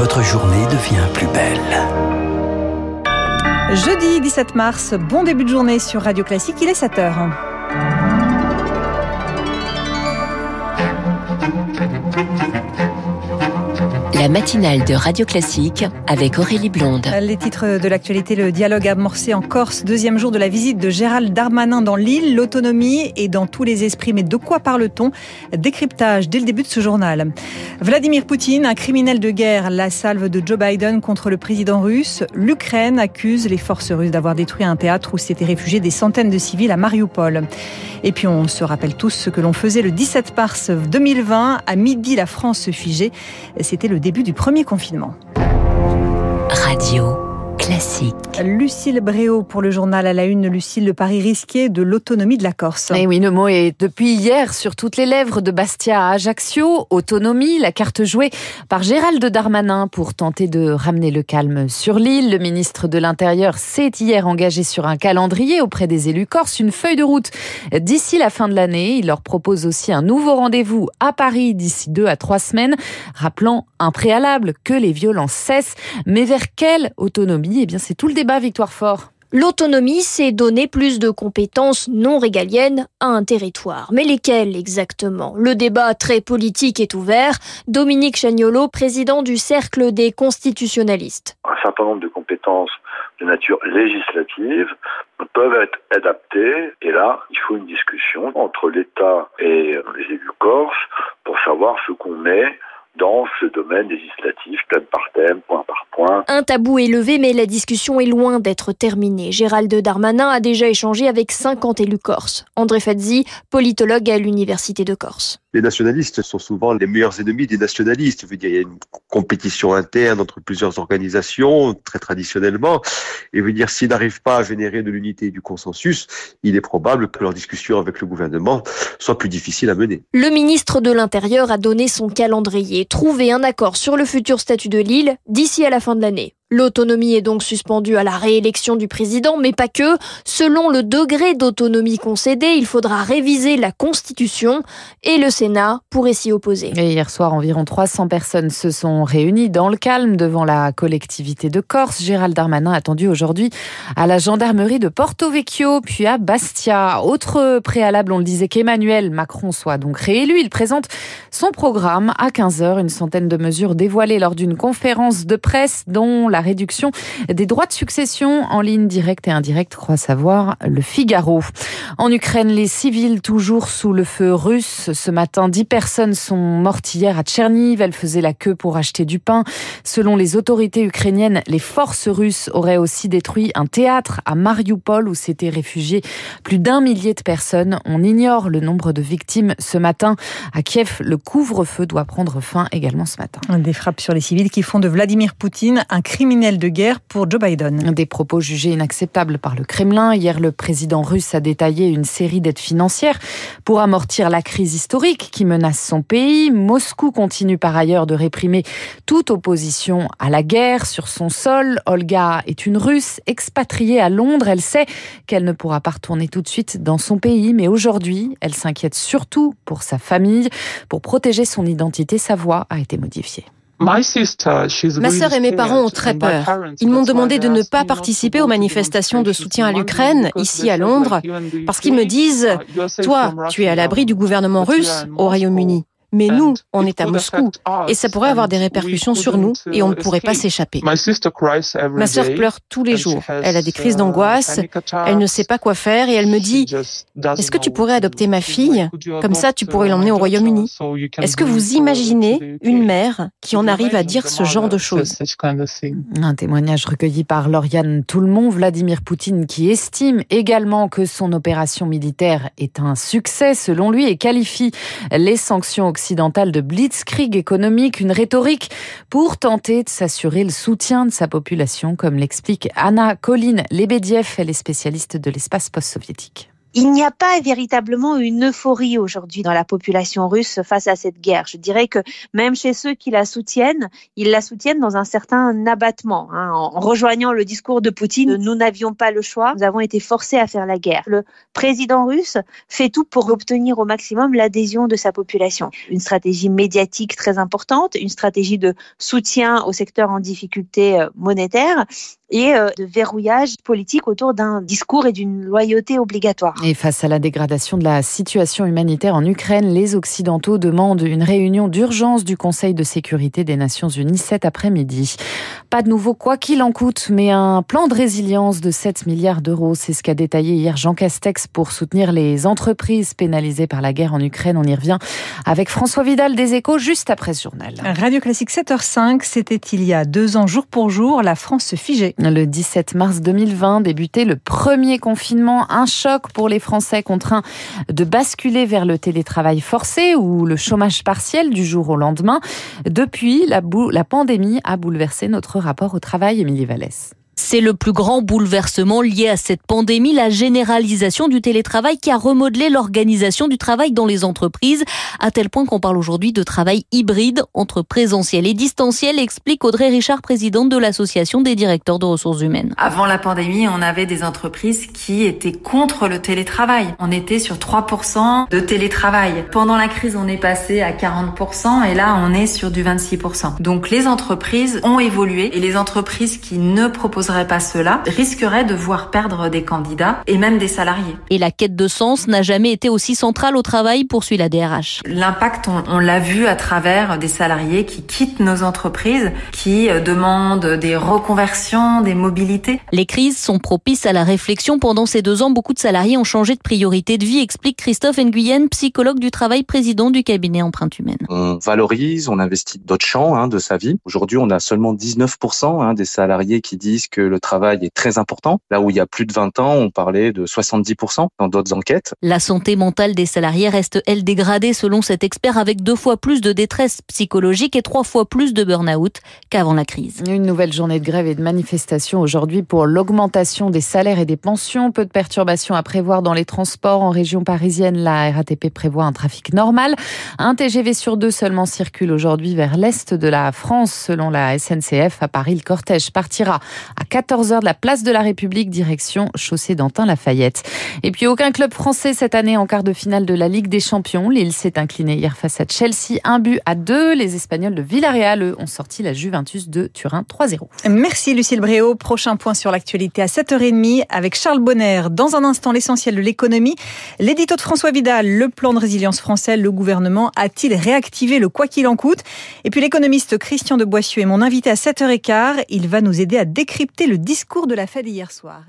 votre journée devient plus belle. Jeudi 17 mars, bon début de journée sur Radio Classique, il est 7 La matinale de Radio Classique avec Aurélie Blonde. Les titres de l'actualité, le dialogue amorcé en Corse, deuxième jour de la visite de Gérald Darmanin dans l'île, l'autonomie et dans tous les esprits. Mais de quoi parle-t-on? Décryptage dès le début de ce journal. Vladimir Poutine, un criminel de guerre, la salve de Joe Biden contre le président russe. L'Ukraine accuse les forces russes d'avoir détruit un théâtre où s'étaient réfugiés des centaines de civils à Mariupol. Et puis on se rappelle tous ce que l'on faisait le 17 mars 2020. À midi, la France se figeait. C'était le début du premier confinement. Radio classique. Lucille Bréau pour le journal à la une. Lucille, le pari risqué de l'autonomie de la Corse. Et oui, le mot est depuis hier sur toutes les lèvres de Bastia à Ajaccio. Autonomie, la carte jouée par Gérald Darmanin pour tenter de ramener le calme sur l'île. Le ministre de l'Intérieur s'est hier engagé sur un calendrier auprès des élus corses, une feuille de route d'ici la fin de l'année. Il leur propose aussi un nouveau rendez-vous à Paris d'ici deux à trois semaines, rappelant un préalable que les violences cessent. Mais vers quelle autonomie eh bien, c'est tout le débat, Victoire Fort. L'autonomie, c'est donner plus de compétences non régaliennes à un territoire. Mais lesquelles exactement? Le débat très politique est ouvert. Dominique Chagnolo, président du Cercle des constitutionnalistes. Un certain nombre de compétences de nature législative peuvent être adaptées. Et là, il faut une discussion entre l'État et les élus corses pour savoir ce qu'on met dans ce domaine législatif, thème par thème, point par point. Un tabou est levé, mais la discussion est loin d'être terminée. Gérald Darmanin a déjà échangé avec 50 élus corses. André Fazzi, politologue à l'Université de Corse. Les nationalistes sont souvent les meilleurs ennemis des nationalistes. Dire, il y a une compétition interne entre plusieurs organisations, très traditionnellement. Et dire, s'ils n'arrivent pas à générer de l'unité et du consensus, il est probable que leur discussion avec le gouvernement soit plus difficile à mener. Le ministre de l'Intérieur a donné son calendrier trouver un accord sur le futur statut de l'île d'ici à la fin de l'année. L'autonomie est donc suspendue à la réélection du président, mais pas que. Selon le degré d'autonomie concédé, il faudra réviser la Constitution et le Sénat pourrait s'y opposer. Et hier soir, environ 300 personnes se sont réunies dans le calme devant la collectivité de Corse. Gérald Darmanin attendu aujourd'hui à la gendarmerie de Porto Vecchio, puis à Bastia. Autre préalable, on le disait qu'Emmanuel Macron soit donc réélu. Il présente son programme à 15h, une centaine de mesures dévoilées lors d'une conférence de presse dont la réduction des droits de succession en ligne directe et indirecte, croit savoir le Figaro. En Ukraine, les civils toujours sous le feu russe. Ce matin, dix personnes sont mortes hier à Tcherniv. Elles faisaient la queue pour acheter du pain. Selon les autorités ukrainiennes, les forces russes auraient aussi détruit un théâtre à Mariupol où s'étaient réfugiés plus d'un millier de personnes. On ignore le nombre de victimes ce matin. À Kiev, le couvre-feu doit prendre fin également ce matin. Des frappes sur les civils qui font de Vladimir Poutine un crime criminel de guerre pour Joe Biden. Des propos jugés inacceptables par le Kremlin. Hier, le président russe a détaillé une série d'aides financières pour amortir la crise historique qui menace son pays. Moscou continue par ailleurs de réprimer toute opposition à la guerre sur son sol. Olga est une russe expatriée à Londres. Elle sait qu'elle ne pourra pas retourner tout de suite dans son pays, mais aujourd'hui, elle s'inquiète surtout pour sa famille. Pour protéger son identité, sa voix a été modifiée. Ma sœur et mes parents ont très peur. Ils m'ont demandé de ne pas participer aux manifestations de soutien à l'Ukraine, ici à Londres, parce qu'ils me disent, toi, tu es à l'abri du gouvernement russe au Royaume-Uni. Mais nous, on est à Moscou et ça pourrait avoir des répercussions sur nous et on ne pourrait pas s'échapper. Ma sœur pleure tous les jours. Elle a des crises d'angoisse, elle ne sait pas quoi faire et elle me dit Est-ce que tu pourrais adopter ma fille Comme ça, tu pourrais l'emmener au Royaume-Uni. Est-ce que vous imaginez une mère qui en arrive à dire ce genre de choses? Un témoignage recueilli par Lauriane Toulmont, Vladimir Poutine, qui estime également que son opération militaire est un succès selon lui et qualifie les sanctions occidentale de blitzkrieg économique, une rhétorique pour tenter de s'assurer le soutien de sa population, comme l'explique Anna Colline Lebediev, elle est spécialiste de l'espace post-soviétique. Il n'y a pas véritablement une euphorie aujourd'hui dans la population russe face à cette guerre. Je dirais que même chez ceux qui la soutiennent, ils la soutiennent dans un certain abattement. Hein. En rejoignant le discours de Poutine, nous n'avions pas le choix, nous avons été forcés à faire la guerre. Le président russe fait tout pour obtenir au maximum l'adhésion de sa population. Une stratégie médiatique très importante, une stratégie de soutien au secteur en difficulté euh, monétaire et euh, de verrouillage politique autour d'un discours et d'une loyauté obligatoire. Et face à la dégradation de la situation humanitaire en Ukraine, les Occidentaux demandent une réunion d'urgence du Conseil de sécurité des Nations Unies cet après-midi. Pas de nouveau quoi qu'il en coûte, mais un plan de résilience de 7 milliards d'euros. C'est ce qu'a détaillé hier Jean Castex pour soutenir les entreprises pénalisées par la guerre en Ukraine. On y revient avec François Vidal des Échos juste après ce journal. Radio Classique 7h05, c'était il y a deux ans, jour pour jour, la France se figeait. Le 17 mars 2020 débutait le premier confinement, un choc pour les Français contraints de basculer vers le télétravail forcé ou le chômage partiel du jour au lendemain. Depuis, la, la pandémie a bouleversé notre rapport au travail, Émilie Vallès. C'est le plus grand bouleversement lié à cette pandémie, la généralisation du télétravail qui a remodelé l'organisation du travail dans les entreprises, à tel point qu'on parle aujourd'hui de travail hybride entre présentiel et distanciel, explique Audrey Richard, présidente de l'Association des directeurs de ressources humaines. Avant la pandémie, on avait des entreprises qui étaient contre le télétravail. On était sur 3% de télétravail. Pendant la crise, on est passé à 40% et là, on est sur du 26%. Donc les entreprises ont évolué et les entreprises qui ne proposent pas cela, risquerait de voir perdre des candidats et même des salariés. Et la quête de sens n'a jamais été aussi centrale au travail, poursuit la DRH. L'impact, on, l'a vu à travers des salariés qui quittent nos entreprises, qui euh, demandent des reconversions, des mobilités. Les crises sont propices à la réflexion. Pendant ces deux ans, beaucoup de salariés ont changé de priorité de vie, explique Christophe Nguyen, psychologue du travail, président du cabinet Empreinte Humaine. On valorise, on investit d'autres champs hein, de sa vie. Aujourd'hui, on a seulement 19% hein, des salariés qui disent que le travail est très important. Là où il y a plus de 20 ans, on parlait de 70% dans d'autres enquêtes. La santé mentale des salariés reste, elle, dégradée selon cet expert avec deux fois plus de détresse psychologique et trois fois plus de burn-out qu'avant la crise. Une nouvelle journée de grève et de manifestation aujourd'hui pour l'augmentation des salaires et des pensions. Peu de perturbations à prévoir dans les transports en région parisienne. La RATP prévoit un trafic normal. Un TGV sur deux seulement circule aujourd'hui vers l'est de la France. Selon la SNCF, à Paris, le cortège partira à 14h de la place de la République, direction chaussée d'Antin-Lafayette. Et puis aucun club français cette année en quart de finale de la Ligue des Champions. Lille s'est incliné hier face à Chelsea, un but à deux. Les Espagnols de Villarreal, eux, ont sorti la Juventus de Turin 3-0. Merci Lucille Bréau. Prochain point sur l'actualité à 7h30 avec Charles Bonner. Dans un instant, l'essentiel de l'économie. L'édito de François Vidal, le plan de résilience français, le gouvernement a-t-il réactivé le quoi qu'il en coûte? Et puis l'économiste Christian de Boissieu est mon invité à 7h15. Il va nous aider à décrypter le discours de la Fed hier soir.